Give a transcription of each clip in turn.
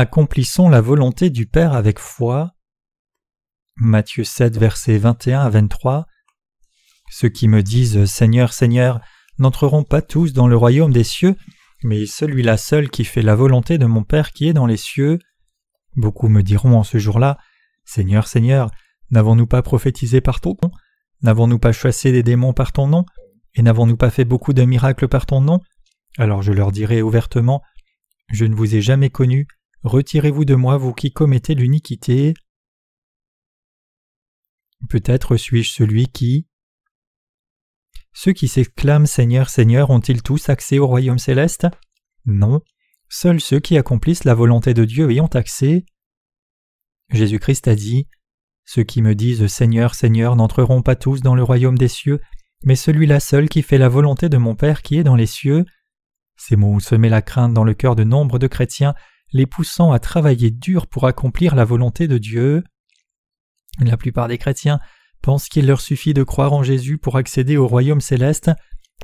Accomplissons la volonté du Père avec foi. Matthieu 7, versets 21 à 23. Ceux qui me disent Seigneur, Seigneur, n'entreront pas tous dans le royaume des cieux, mais celui-là seul qui fait la volonté de mon Père qui est dans les cieux. Beaucoup me diront en ce jour-là Seigneur, Seigneur, n'avons-nous pas prophétisé par ton nom? N'avons-nous pas chassé des démons par ton nom? Et n'avons-nous pas fait beaucoup de miracles par ton nom? Alors je leur dirai ouvertement Je ne vous ai jamais connu, retirez-vous de moi, vous qui commettez l'iniquité. Peut-être suis-je celui qui. Ceux qui s'exclament Seigneur, Seigneur ont-ils tous accès au royaume céleste? Non. Seuls ceux qui accomplissent la volonté de Dieu y ont accès. Jésus-Christ a dit Ceux qui me disent Seigneur, Seigneur n'entreront pas tous dans le royaume des cieux, mais celui-là seul qui fait la volonté de mon Père qui est dans les cieux. Ces mots ont semé la crainte dans le cœur de nombre de chrétiens, les poussant à travailler dur pour accomplir la volonté de Dieu. La plupart des chrétiens pensent qu'il leur suffit de croire en Jésus pour accéder au royaume céleste,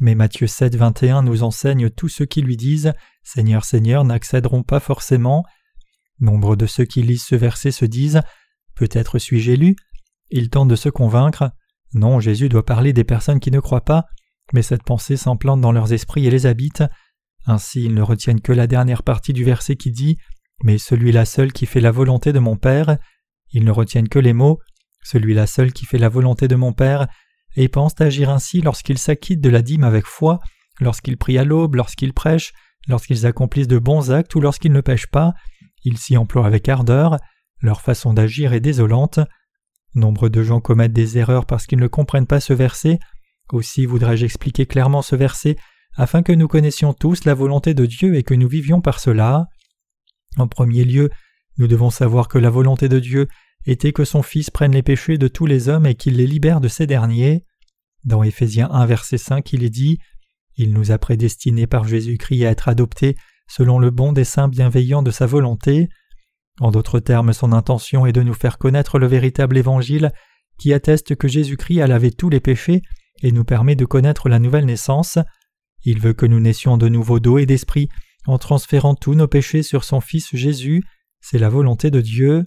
mais Matthieu 7, 21 nous enseigne tous ceux qui lui disent Seigneur, Seigneur n'accéderont pas forcément. Nombre de ceux qui lisent ce verset se disent Peut-être suis-je élu Ils tentent de se convaincre. Non, Jésus doit parler des personnes qui ne croient pas, mais cette pensée s'implante dans leurs esprits et les habite. Ainsi ils ne retiennent que la dernière partie du verset qui dit Mais celui-là seul qui fait la volonté de mon Père. Ils ne retiennent que les mots Celui-là seul qui fait la volonté de mon Père, et pensent agir ainsi lorsqu'ils s'acquittent de la dîme avec foi, lorsqu'ils prient à l'aube, lorsqu'ils prêchent, lorsqu'ils accomplissent de bons actes ou lorsqu'ils ne pêchent pas, ils s'y emploient avec ardeur, leur façon d'agir est désolante. Nombre de gens commettent des erreurs parce qu'ils ne comprennent pas ce verset. Aussi voudrais-je expliquer clairement ce verset afin que nous connaissions tous la volonté de Dieu et que nous vivions par cela. En premier lieu, nous devons savoir que la volonté de Dieu était que son Fils prenne les péchés de tous les hommes et qu'il les libère de ces derniers. Dans Éphésiens 1 verset 5 il est dit Il nous a prédestinés par Jésus-Christ à être adoptés selon le bon dessein bienveillant de sa volonté. En d'autres termes, son intention est de nous faire connaître le véritable évangile qui atteste que Jésus-Christ a lavé tous les péchés et nous permet de connaître la nouvelle naissance. Il veut que nous naissions de nouveau d'eau et d'esprit en transférant tous nos péchés sur son Fils Jésus, c'est la volonté de Dieu.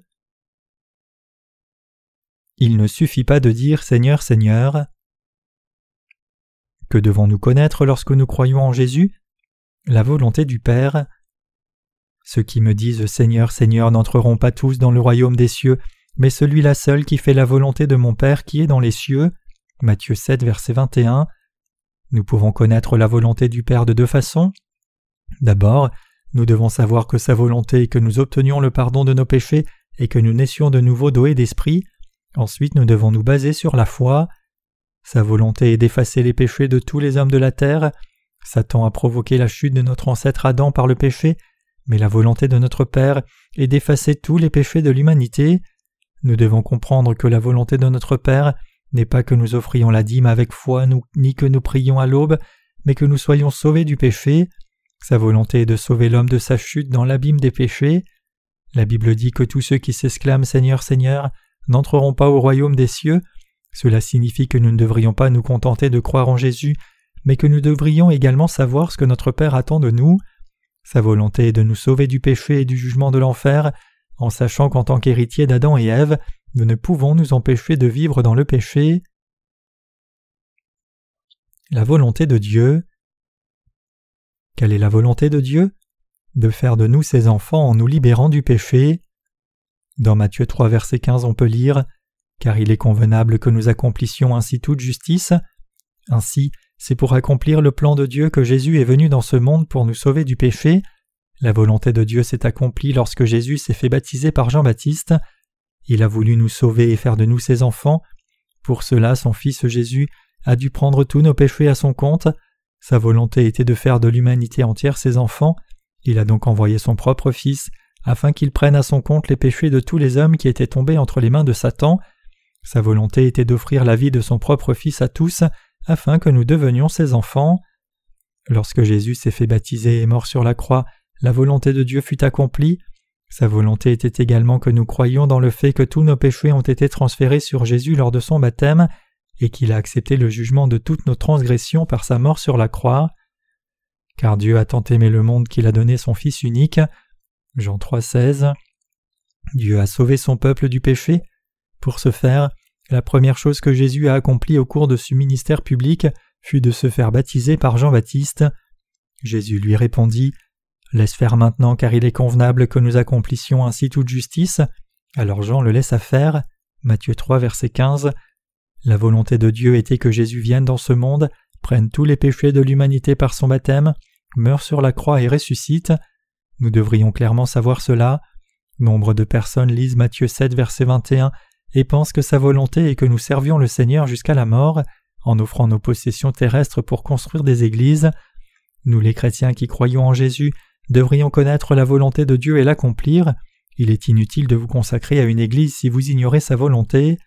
Il ne suffit pas de dire Seigneur, Seigneur. Que devons-nous connaître lorsque nous croyons en Jésus? La volonté du Père. Ceux qui me disent Seigneur, Seigneur n'entreront pas tous dans le royaume des cieux, mais celui-là seul qui fait la volonté de mon Père qui est dans les cieux. Matthieu 7, verset 21. Nous pouvons connaître la volonté du Père de deux façons. D'abord, nous devons savoir que sa volonté est que nous obtenions le pardon de nos péchés et que nous naissions de nouveau et d'esprit. Ensuite, nous devons nous baser sur la foi. Sa volonté est d'effacer les péchés de tous les hommes de la terre. Satan a provoqué la chute de notre ancêtre Adam par le péché, mais la volonté de notre Père est d'effacer tous les péchés de l'humanité. Nous devons comprendre que la volonté de notre Père n'est pas que nous offrions la dîme avec foi, ni que nous prions à l'aube, mais que nous soyons sauvés du péché. Sa volonté est de sauver l'homme de sa chute dans l'abîme des péchés. La Bible dit que tous ceux qui s'exclament Seigneur, Seigneur n'entreront pas au royaume des cieux. Cela signifie que nous ne devrions pas nous contenter de croire en Jésus, mais que nous devrions également savoir ce que notre Père attend de nous. Sa volonté est de nous sauver du péché et du jugement de l'enfer, en sachant qu'en tant qu'héritiers d'Adam et Ève, nous ne pouvons nous empêcher de vivre dans le péché. La volonté de Dieu. Quelle est la volonté de Dieu? De faire de nous ses enfants en nous libérant du péché. Dans Matthieu 3 verset 15 on peut lire Car il est convenable que nous accomplissions ainsi toute justice. Ainsi, c'est pour accomplir le plan de Dieu que Jésus est venu dans ce monde pour nous sauver du péché. La volonté de Dieu s'est accomplie lorsque Jésus s'est fait baptiser par Jean-Baptiste. Il a voulu nous sauver et faire de nous ses enfants. Pour cela, son Fils Jésus a dû prendre tous nos péchés à son compte. Sa volonté était de faire de l'humanité entière ses enfants. Il a donc envoyé son propre Fils afin qu'il prenne à son compte les péchés de tous les hommes qui étaient tombés entre les mains de Satan. Sa volonté était d'offrir la vie de son propre Fils à tous afin que nous devenions ses enfants. Lorsque Jésus s'est fait baptiser et mort sur la croix, la volonté de Dieu fut accomplie. Sa volonté était également que nous croyions dans le fait que tous nos péchés ont été transférés sur Jésus lors de son baptême, et qu'il a accepté le jugement de toutes nos transgressions par sa mort sur la croix. Car Dieu a tant aimé le monde qu'il a donné son Fils unique. Jean 3,16 Dieu a sauvé son peuple du péché. Pour ce faire, la première chose que Jésus a accomplie au cours de ce ministère public fut de se faire baptiser par Jean-Baptiste. Jésus lui répondit Laisse faire maintenant, car il est convenable que nous accomplissions ainsi toute justice. Alors Jean le laissa faire. Matthieu 3, verset 15. La volonté de Dieu était que Jésus vienne dans ce monde, prenne tous les péchés de l'humanité par son baptême, meure sur la croix et ressuscite. Nous devrions clairement savoir cela. Nombre de personnes lisent Matthieu 7, verset 21 et pensent que sa volonté est que nous servions le Seigneur jusqu'à la mort, en offrant nos possessions terrestres pour construire des églises. Nous les chrétiens qui croyons en Jésus devrions connaître la volonté de Dieu et l'accomplir. Il est inutile de vous consacrer à une église si vous ignorez sa volonté.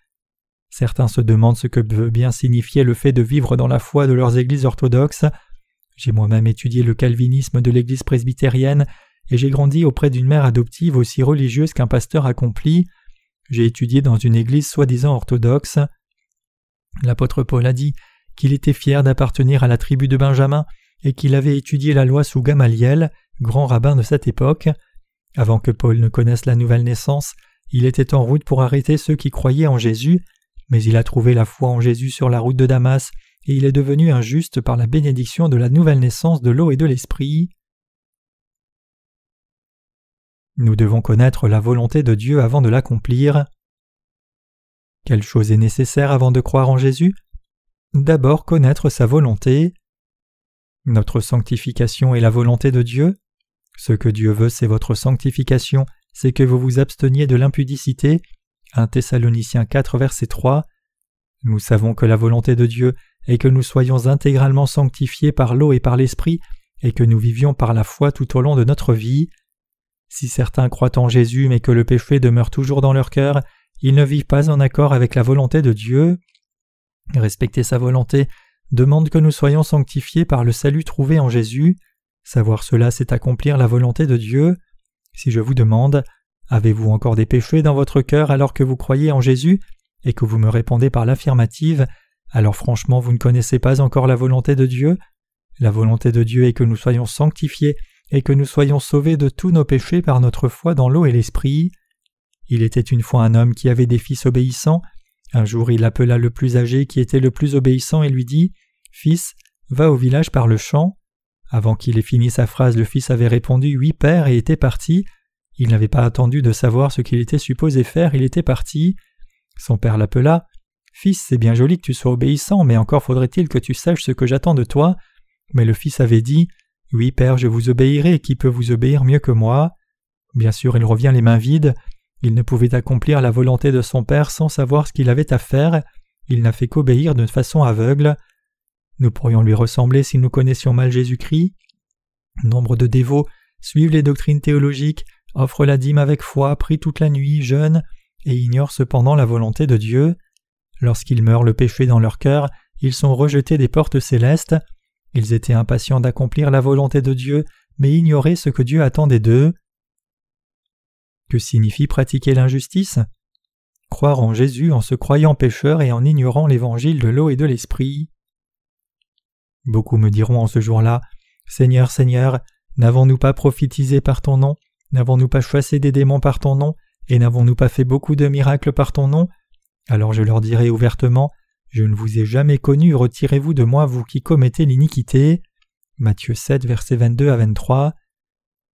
Certains se demandent ce que veut bien signifier le fait de vivre dans la foi de leurs églises orthodoxes. J'ai moi-même étudié le calvinisme de l'église presbytérienne et j'ai grandi auprès d'une mère adoptive aussi religieuse qu'un pasteur accompli. J'ai étudié dans une église soi-disant orthodoxe. L'apôtre Paul a dit qu'il était fier d'appartenir à la tribu de Benjamin et qu'il avait étudié la loi sous Gamaliel, grand rabbin de cette époque. Avant que Paul ne connaisse la nouvelle naissance, il était en route pour arrêter ceux qui croyaient en Jésus, mais il a trouvé la foi en Jésus sur la route de Damas, et il est devenu un juste par la bénédiction de la nouvelle naissance de l'eau et de l'esprit. Nous devons connaître la volonté de Dieu avant de l'accomplir. Quelle chose est nécessaire avant de croire en Jésus? D'abord connaître sa volonté. Notre sanctification est la volonté de Dieu. Ce que Dieu veut, c'est votre sanctification, c'est que vous vous absteniez de l'impudicité. 1 Thessaloniciens 4, verset 3. Nous savons que la volonté de Dieu est que nous soyons intégralement sanctifiés par l'eau et par l'esprit, et que nous vivions par la foi tout au long de notre vie. Si certains croient en Jésus mais que le péché demeure toujours dans leur cœur, ils ne vivent pas en accord avec la volonté de Dieu. Respecter sa volonté demande que nous soyons sanctifiés par le salut trouvé en Jésus. Savoir cela, c'est accomplir la volonté de Dieu. Si je vous demande Avez-vous encore des péchés dans votre cœur alors que vous croyez en Jésus et que vous me répondez par l'affirmative, alors franchement vous ne connaissez pas encore la volonté de Dieu. La volonté de Dieu est que nous soyons sanctifiés et que nous soyons sauvés de tous nos péchés par notre foi dans l'eau et l'esprit. Il était une fois un homme qui avait des fils obéissants. Un jour il appela le plus âgé qui était le plus obéissant et lui dit Fils, va au village par le champ. Avant qu'il ait fini sa phrase, le fils avait répondu Oui, père, et était parti. Il n'avait pas attendu de savoir ce qu'il était supposé faire, il était parti. Son père l'appela. Fils, c'est bien joli que tu sois obéissant, mais encore faudrait-il que tu saches ce que j'attends de toi. Mais le fils avait dit Oui, père, je vous obéirai, qui peut vous obéir mieux que moi? Bien sûr, il revient les mains vides. Il ne pouvait accomplir la volonté de son père sans savoir ce qu'il avait à faire. Il n'a fait qu'obéir de façon aveugle. Nous pourrions lui ressembler si nous connaissions mal Jésus-Christ. Nombre de dévots suivent les doctrines théologiques, offrent la dîme avec foi, prient toute la nuit, jeûnent, et ignorent cependant la volonté de Dieu. Lorsqu'ils meurent le péché dans leur cœur, ils sont rejetés des portes célestes. Ils étaient impatients d'accomplir la volonté de Dieu, mais ignoraient ce que Dieu attendait d'eux. Que signifie pratiquer l'injustice? Croire en Jésus en se croyant pécheur et en ignorant l'évangile de l'eau et de l'esprit. Beaucoup me diront en ce jour-là Seigneur, Seigneur, n'avons-nous pas prophétisé par ton nom? N'avons-nous pas chassé des démons par ton nom? Et n'avons-nous pas fait beaucoup de miracles par ton nom? Alors je leur dirai ouvertement Je ne vous ai jamais connu, retirez-vous de moi, vous qui commettez l'iniquité. Matthieu 7, versets 22 à 23.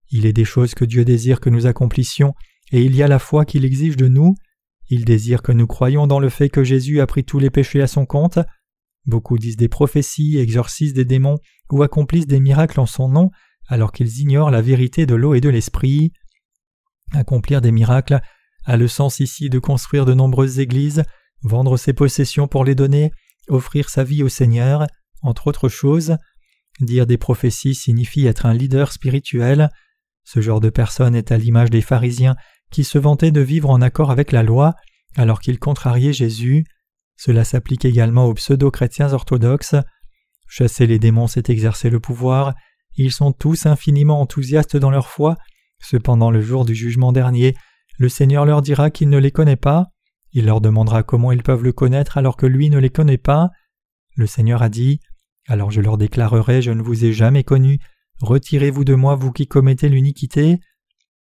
Il est des choses que Dieu désire que nous accomplissions, et il y a la foi qu'il exige de nous. Il désire que nous croyions dans le fait que Jésus a pris tous les péchés à son compte, Beaucoup disent des prophéties, exorcisent des démons ou accomplissent des miracles en son nom alors qu'ils ignorent la vérité de l'eau et de l'esprit. Accomplir des miracles a le sens ici de construire de nombreuses églises, vendre ses possessions pour les donner, offrir sa vie au Seigneur, entre autres choses. Dire des prophéties signifie être un leader spirituel. Ce genre de personne est à l'image des pharisiens qui se vantaient de vivre en accord avec la loi alors qu'ils contrariaient Jésus. Cela s'applique également aux pseudo-chrétiens orthodoxes. Chasser les démons, c'est exercer le pouvoir. Ils sont tous infiniment enthousiastes dans leur foi. Cependant, le jour du jugement dernier, le Seigneur leur dira qu'il ne les connaît pas. Il leur demandera comment ils peuvent le connaître alors que lui ne les connaît pas. Le Seigneur a dit Alors je leur déclarerai Je ne vous ai jamais connu. Retirez-vous de moi, vous qui commettez l'iniquité.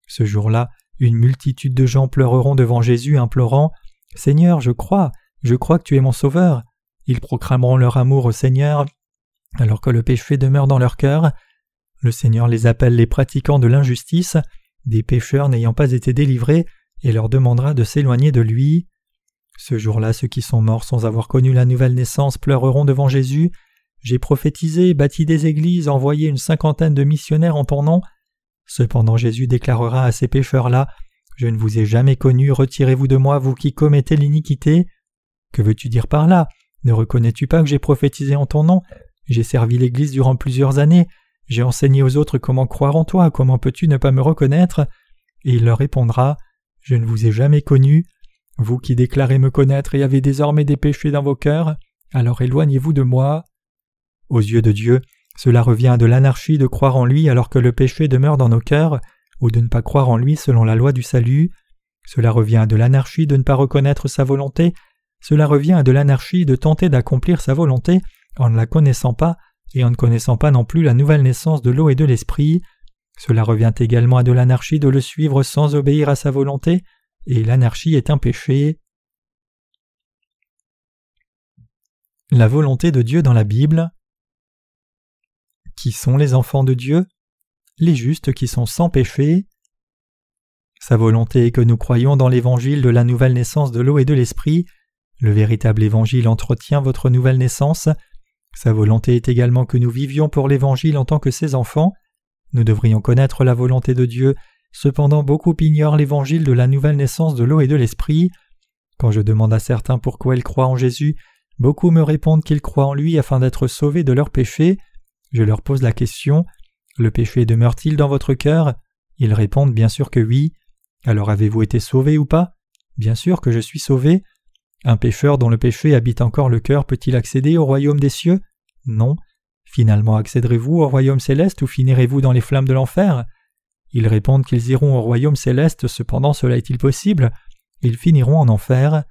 Ce jour-là, une multitude de gens pleureront devant Jésus, implorant Seigneur, je crois, je crois que tu es mon Sauveur. Ils proclameront leur amour au Seigneur, alors que le péché demeure dans leur cœur. Le Seigneur les appelle les pratiquants de l'injustice, des pécheurs n'ayant pas été délivrés, et leur demandera de s'éloigner de lui. Ce jour-là, ceux qui sont morts sans avoir connu la nouvelle naissance pleureront devant Jésus. J'ai prophétisé, bâti des églises, envoyé une cinquantaine de missionnaires en ton nom. Cependant Jésus déclarera à ces pécheurs-là Je ne vous ai jamais connu, retirez-vous de moi, vous qui commettez l'iniquité. Que veux-tu dire par là? Ne reconnais-tu pas que j'ai prophétisé en ton nom? J'ai servi l'Église durant plusieurs années, j'ai enseigné aux autres comment croire en toi, comment peux-tu ne pas me reconnaître? Et il leur répondra Je ne vous ai jamais connu, vous qui déclarez me connaître et avez désormais des péchés dans vos cœurs, alors éloignez-vous de moi. Aux yeux de Dieu, cela revient de l'anarchie de croire en lui alors que le péché demeure dans nos cœurs, ou de ne pas croire en lui selon la loi du salut. Cela revient de l'anarchie de ne pas reconnaître sa volonté, cela revient à de l'anarchie de tenter d'accomplir sa volonté en ne la connaissant pas et en ne connaissant pas non plus la nouvelle naissance de l'eau et de l'esprit. Cela revient également à de l'anarchie de le suivre sans obéir à sa volonté, et l'anarchie est un péché. La volonté de Dieu dans la Bible. Qui sont les enfants de Dieu? Les justes qui sont sans péché. Sa volonté que nous croyions dans l'évangile de la nouvelle naissance de l'eau et de l'esprit. Le véritable évangile entretient votre nouvelle naissance. Sa volonté est également que nous vivions pour l'évangile en tant que ses enfants. Nous devrions connaître la volonté de Dieu, cependant beaucoup ignorent l'évangile de la nouvelle naissance de l'eau et de l'esprit. Quand je demande à certains pourquoi ils croient en Jésus, beaucoup me répondent qu'ils croient en lui afin d'être sauvés de leurs péchés. Je leur pose la question Le péché demeure-t-il dans votre cœur? Ils répondent bien sûr que oui. Alors avez-vous été sauvés ou pas? Bien sûr que je suis sauvé. Un pécheur dont le péché habite encore le cœur peut-il accéder au royaume des cieux? Non. Finalement accéderez-vous au royaume céleste ou finirez-vous dans les flammes de l'enfer? Ils répondent qu'ils iront au royaume céleste, cependant cela est-il possible? Ils finiront en enfer.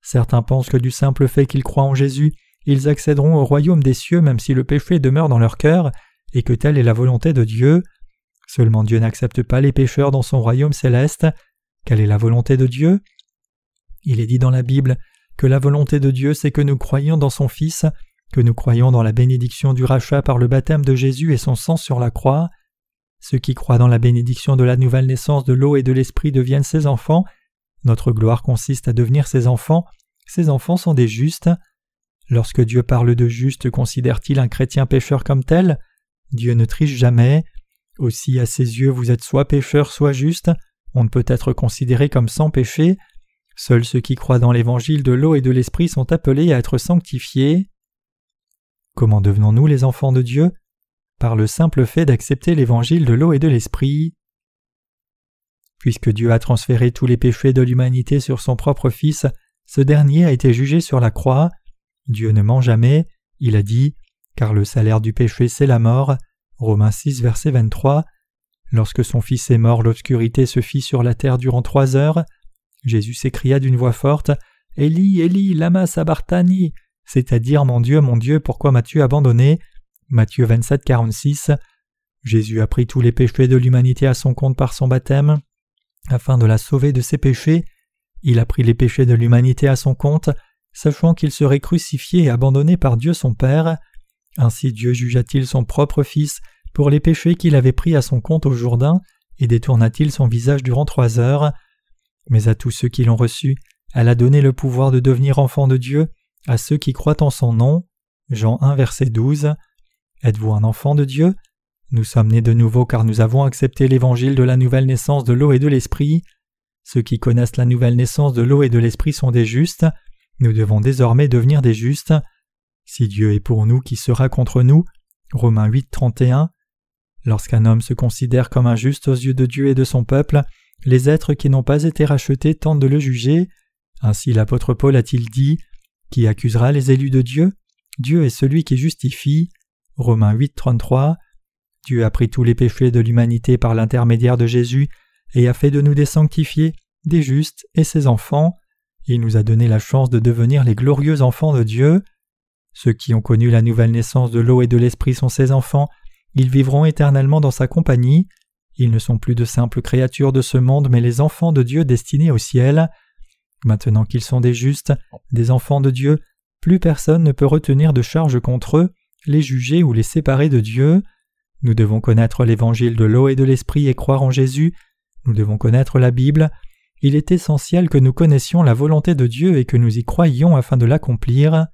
Certains pensent que du simple fait qu'ils croient en Jésus, ils accéderont au royaume des cieux même si le péché demeure dans leur cœur, et que telle est la volonté de Dieu. Seulement Dieu n'accepte pas les pécheurs dans son royaume céleste. Quelle est la volonté de Dieu? Il est dit dans la Bible que la volonté de Dieu c'est que nous croyions dans son Fils, que nous croyons dans la bénédiction du rachat par le baptême de Jésus et son sang sur la croix. Ceux qui croient dans la bénédiction de la nouvelle naissance de l'eau et de l'esprit deviennent ses enfants. Notre gloire consiste à devenir ses enfants. Ses enfants sont des justes. Lorsque Dieu parle de juste, considère-t-il un chrétien pécheur comme tel? Dieu ne triche jamais. Aussi, à ses yeux, vous êtes soit pécheur, soit juste. On ne peut être considéré comme sans péché. Seuls ceux qui croient dans l'évangile de l'eau et de l'esprit sont appelés à être sanctifiés. Comment devenons-nous les enfants de Dieu? Par le simple fait d'accepter l'évangile de l'eau et de l'esprit. Puisque Dieu a transféré tous les péchés de l'humanité sur son propre Fils, ce dernier a été jugé sur la croix. Dieu ne ment jamais, il a dit Car le salaire du péché c'est la mort. Romains 6, verset 23. Lorsque son Fils est mort, l'obscurité se fit sur la terre durant trois heures. Jésus s'écria d'une voix forte Élie, Élie, lama sabachthani c'est-à-dire Mon Dieu, mon Dieu, pourquoi m'as-tu abandonné? Matthieu 27, 46. Jésus a pris tous les péchés de l'humanité à son compte par son baptême, afin de la sauver de ses péchés. Il a pris les péchés de l'humanité à son compte, sachant qu'il serait crucifié et abandonné par Dieu son Père. Ainsi Dieu jugea-t-il son propre Fils pour les péchés qu'il avait pris à son compte au Jourdain, et détourna-t-il son visage durant trois heures. Mais à tous ceux qui l'ont reçu, elle a donné le pouvoir de devenir enfants de Dieu, à ceux qui croient en son nom. Jean 1 verset 12. Êtes-vous un enfant de Dieu? Nous sommes nés de nouveau car nous avons accepté l'évangile de la nouvelle naissance de l'eau et de l'esprit. Ceux qui connaissent la nouvelle naissance de l'eau et de l'esprit sont des justes. Nous devons désormais devenir des justes. Si Dieu est pour nous, qui sera contre nous Romains 8, 31. Lorsqu'un homme se considère comme injuste aux yeux de Dieu et de son peuple, les êtres qui n'ont pas été rachetés tentent de le juger. Ainsi l'apôtre Paul a-t-il dit Qui accusera les élus de Dieu? Dieu est celui qui justifie. Romains 8, 33. Dieu a pris tous les péchés de l'humanité par l'intermédiaire de Jésus et a fait de nous des sanctifiés, des justes et ses enfants. Il nous a donné la chance de devenir les glorieux enfants de Dieu. Ceux qui ont connu la nouvelle naissance de l'eau et de l'esprit sont ses enfants, ils vivront éternellement dans sa compagnie. Ils ne sont plus de simples créatures de ce monde, mais les enfants de Dieu destinés au ciel. Maintenant qu'ils sont des justes, des enfants de Dieu, plus personne ne peut retenir de charge contre eux, les juger ou les séparer de Dieu. Nous devons connaître l'évangile de l'eau et de l'esprit et croire en Jésus. Nous devons connaître la Bible. Il est essentiel que nous connaissions la volonté de Dieu et que nous y croyions afin de l'accomplir.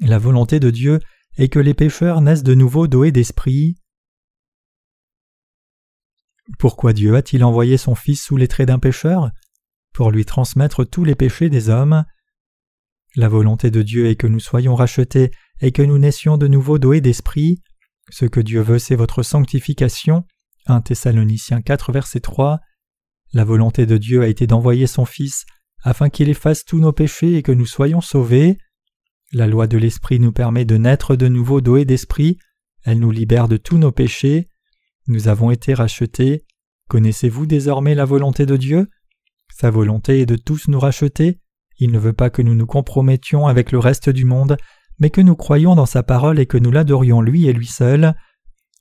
La volonté de Dieu est que les pécheurs naissent de nouveau et d'esprit. Pourquoi Dieu a-t-il envoyé son Fils sous les traits d'un pécheur? Pour lui transmettre tous les péchés des hommes. La volonté de Dieu est que nous soyons rachetés et que nous naissions de nouveau et d'esprit. Ce que Dieu veut, c'est votre sanctification. 1 Thessaloniciens 4, verset 3. La volonté de Dieu a été d'envoyer son Fils afin qu'il efface tous nos péchés et que nous soyons sauvés. La loi de l'Esprit nous permet de naître de nouveau d'eau d'esprit, elle nous libère de tous nos péchés. Nous avons été rachetés. Connaissez-vous désormais la volonté de Dieu? Sa volonté est de tous nous racheter. Il ne veut pas que nous nous compromettions avec le reste du monde, mais que nous croyions dans sa parole et que nous l'adorions lui et lui seul.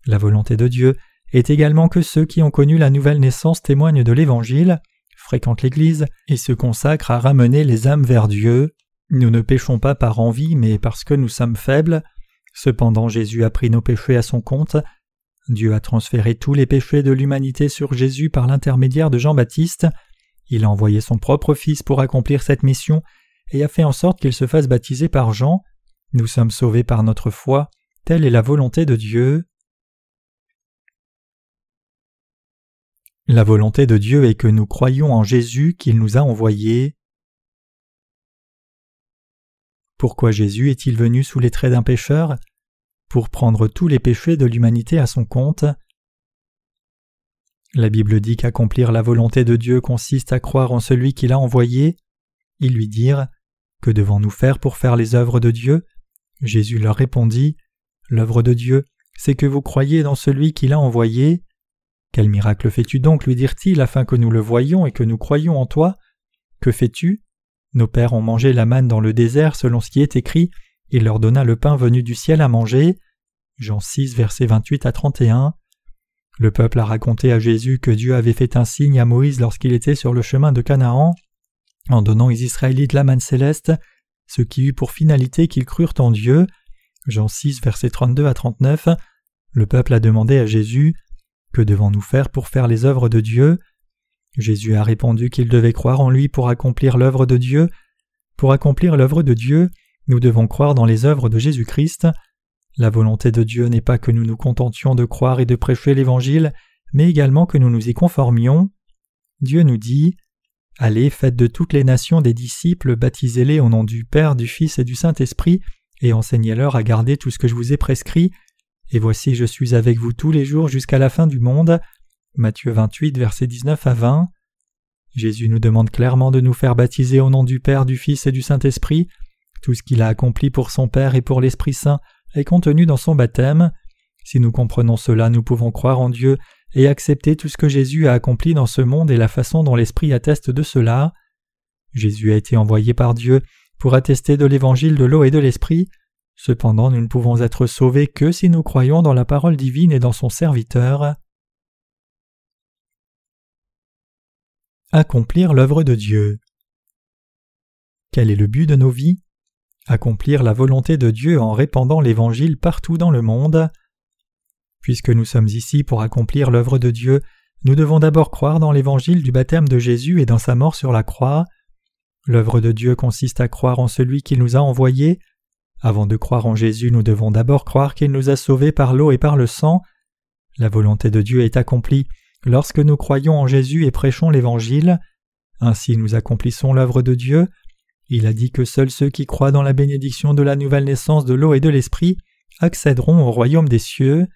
La volonté de Dieu est également que ceux qui ont connu la nouvelle naissance témoignent de l'Évangile, fréquentent l'Église et se consacrent à ramener les âmes vers Dieu. Nous ne péchons pas par envie, mais parce que nous sommes faibles. Cependant Jésus a pris nos péchés à son compte. Dieu a transféré tous les péchés de l'humanité sur Jésus par l'intermédiaire de Jean-Baptiste. Il a envoyé son propre Fils pour accomplir cette mission et a fait en sorte qu'il se fasse baptiser par Jean. Nous sommes sauvés par notre foi, telle est la volonté de Dieu. La volonté de Dieu est que nous croyions en Jésus qu'il nous a envoyé. Pourquoi Jésus est-il venu sous les traits d'un pécheur? Pour prendre tous les péchés de l'humanité à son compte? La Bible dit qu'accomplir la volonté de Dieu consiste à croire en celui qui l'a envoyé. Ils lui dirent Que devons-nous faire pour faire les œuvres de Dieu? Jésus leur répondit L'œuvre de Dieu, c'est que vous croyez dans celui qui l'a envoyé. Quel miracle fais-tu donc? lui dirent-ils afin que nous le voyions et que nous croyions en toi Que fais-tu? Nos pères ont mangé la manne dans le désert selon ce qui est écrit, il leur donna le pain venu du ciel à manger. Jean 6, versets 28 à 31. Le peuple a raconté à Jésus que Dieu avait fait un signe à Moïse lorsqu'il était sur le chemin de Canaan, en donnant aux Israélites la manne céleste, ce qui eut pour finalité qu'ils crurent en Dieu. Jean 6, versets 32 à 39. Le peuple a demandé à Jésus Que devons-nous faire pour faire les œuvres de Dieu? Jésus a répondu qu'il devait croire en lui pour accomplir l'œuvre de Dieu. Pour accomplir l'œuvre de Dieu, nous devons croire dans les œuvres de Jésus-Christ. La volonté de Dieu n'est pas que nous nous contentions de croire et de prêcher l'Évangile, mais également que nous nous y conformions. Dieu nous dit Allez, faites de toutes les nations des disciples, baptisez-les au nom du Père, du Fils et du Saint-Esprit, et enseignez-leur à garder tout ce que je vous ai prescrit. Et voici, je suis avec vous tous les jours jusqu'à la fin du monde. Matthieu 28, versets 19 à 20. Jésus nous demande clairement de nous faire baptiser au nom du Père, du Fils et du Saint-Esprit. Tout ce qu'il a accompli pour son Père et pour l'Esprit Saint est contenu dans son baptême. Si nous comprenons cela, nous pouvons croire en Dieu et accepter tout ce que Jésus a accompli dans ce monde et la façon dont l'Esprit atteste de cela. Jésus a été envoyé par Dieu pour attester de l'évangile de l'eau et de l'Esprit. Cependant, nous ne pouvons être sauvés que si nous croyons dans la parole divine et dans son serviteur. Accomplir l'œuvre de Dieu. Quel est le but de nos vies? Accomplir la volonté de Dieu en répandant l'Évangile partout dans le monde. Puisque nous sommes ici pour accomplir l'œuvre de Dieu, nous devons d'abord croire dans l'Évangile du baptême de Jésus et dans sa mort sur la croix. L'œuvre de Dieu consiste à croire en celui qui nous a envoyés. Avant de croire en Jésus, nous devons d'abord croire qu'il nous a sauvés par l'eau et par le sang. La volonté de Dieu est accomplie Lorsque nous croyons en Jésus et prêchons l'Évangile, ainsi nous accomplissons l'œuvre de Dieu. Il a dit que seuls ceux qui croient dans la bénédiction de la nouvelle naissance de l'eau et de l'Esprit accéderont au royaume des cieux.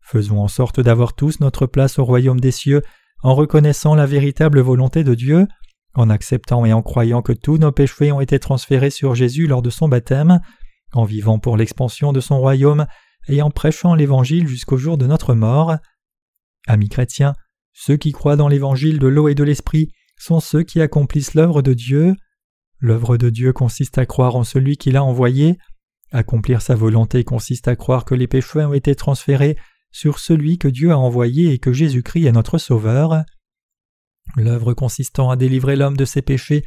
Faisons en sorte d'avoir tous notre place au royaume des cieux en reconnaissant la véritable volonté de Dieu, en acceptant et en croyant que tous nos péchés ont été transférés sur Jésus lors de son baptême, en vivant pour l'expansion de son royaume et en prêchant l'Évangile jusqu'au jour de notre mort. Amis chrétiens, ceux qui croient dans l'évangile de l'eau et de l'esprit sont ceux qui accomplissent l'œuvre de Dieu. L'œuvre de Dieu consiste à croire en celui qui l'a envoyé. Accomplir sa volonté consiste à croire que les péchés ont été transférés sur celui que Dieu a envoyé et que Jésus-Christ est notre Sauveur. L'œuvre consistant à délivrer l'homme de ses péchés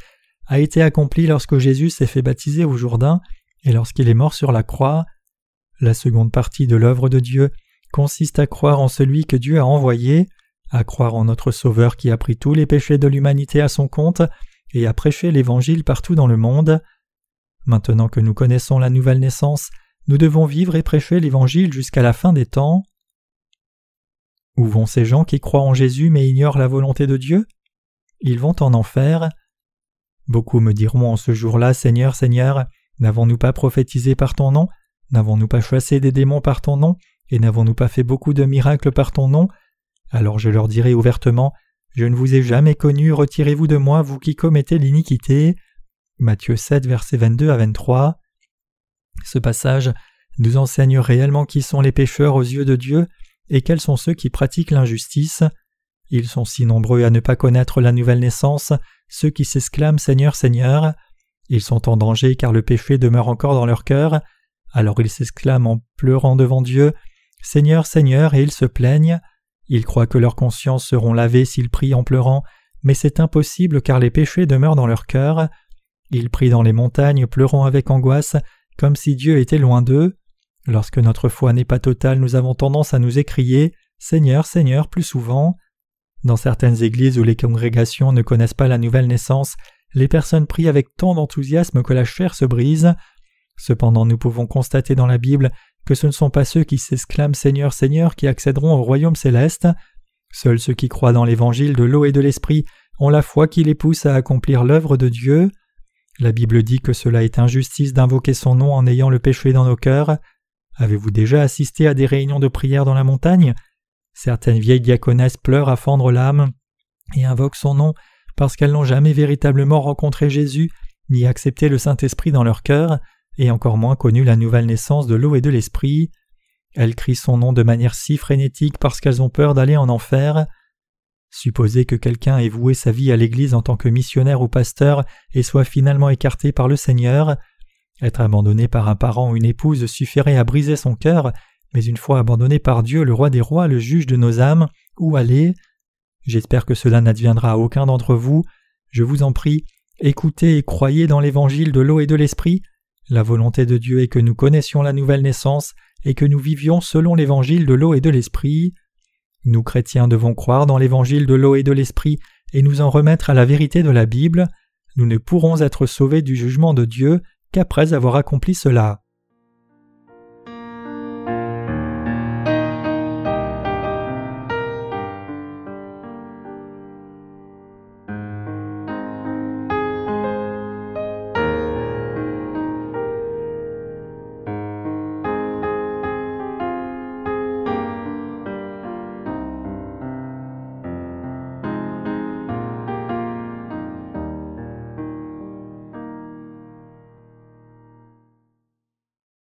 a été accomplie lorsque Jésus s'est fait baptiser au Jourdain et lorsqu'il est mort sur la croix. La seconde partie de l'œuvre de Dieu consiste à croire en celui que Dieu a envoyé, à croire en notre Sauveur qui a pris tous les péchés de l'humanité à son compte et a prêché l'Évangile partout dans le monde. Maintenant que nous connaissons la nouvelle naissance, nous devons vivre et prêcher l'Évangile jusqu'à la fin des temps. Où vont ces gens qui croient en Jésus mais ignorent la volonté de Dieu? Ils vont en enfer. Beaucoup me diront en ce jour-là Seigneur, Seigneur, n'avons-nous pas prophétisé par ton nom? N'avons-nous pas chassé des démons par ton nom? Et n'avons-nous pas fait beaucoup de miracles par ton nom? Alors je leur dirai ouvertement Je ne vous ai jamais connu, retirez-vous de moi, vous qui commettez l'iniquité. Matthieu 7, versets 22 à 23. Ce passage nous enseigne réellement qui sont les pécheurs aux yeux de Dieu et quels sont ceux qui pratiquent l'injustice. Ils sont si nombreux à ne pas connaître la nouvelle naissance, ceux qui s'exclament Seigneur, Seigneur. Ils sont en danger car le péché demeure encore dans leur cœur. Alors ils s'exclament en pleurant devant Dieu Seigneur, Seigneur, et ils se plaignent. Ils croient que leurs consciences seront lavées s'ils prient en pleurant, mais c'est impossible car les péchés demeurent dans leur cœur. Ils prient dans les montagnes, pleurant avec angoisse, comme si Dieu était loin d'eux. Lorsque notre foi n'est pas totale, nous avons tendance à nous écrier Seigneur, Seigneur plus souvent. Dans certaines églises où les congrégations ne connaissent pas la nouvelle naissance, les personnes prient avec tant d'enthousiasme que la chair se brise. Cependant nous pouvons constater dans la Bible que ce ne sont pas ceux qui s'exclament Seigneur, Seigneur qui accéderont au royaume céleste. Seuls ceux qui croient dans l'évangile de l'eau et de l'esprit ont la foi qui les pousse à accomplir l'œuvre de Dieu. La Bible dit que cela est injustice d'invoquer son nom en ayant le péché dans nos cœurs. Avez-vous déjà assisté à des réunions de prière dans la montagne? Certaines vieilles diaconesses pleurent à fendre l'âme et invoquent son nom parce qu'elles n'ont jamais véritablement rencontré Jésus ni accepté le Saint-Esprit dans leur cœur et encore moins connu la nouvelle naissance de l'eau et de l'Esprit. Elles crient son nom de manière si frénétique parce qu'elles ont peur d'aller en enfer. Supposez que quelqu'un ait voué sa vie à l'Église en tant que missionnaire ou pasteur et soit finalement écarté par le Seigneur. Être abandonné par un parent ou une épouse suffirait à briser son cœur, mais une fois abandonné par Dieu, le roi des rois, le juge de nos âmes, où aller? J'espère que cela n'adviendra à aucun d'entre vous. Je vous en prie, écoutez et croyez dans l'évangile de l'eau et de l'esprit. La volonté de Dieu est que nous connaissions la nouvelle naissance et que nous vivions selon l'évangile de l'eau et de l'esprit. Nous chrétiens devons croire dans l'évangile de l'eau et de l'esprit et nous en remettre à la vérité de la Bible. Nous ne pourrons être sauvés du jugement de Dieu qu'après avoir accompli cela.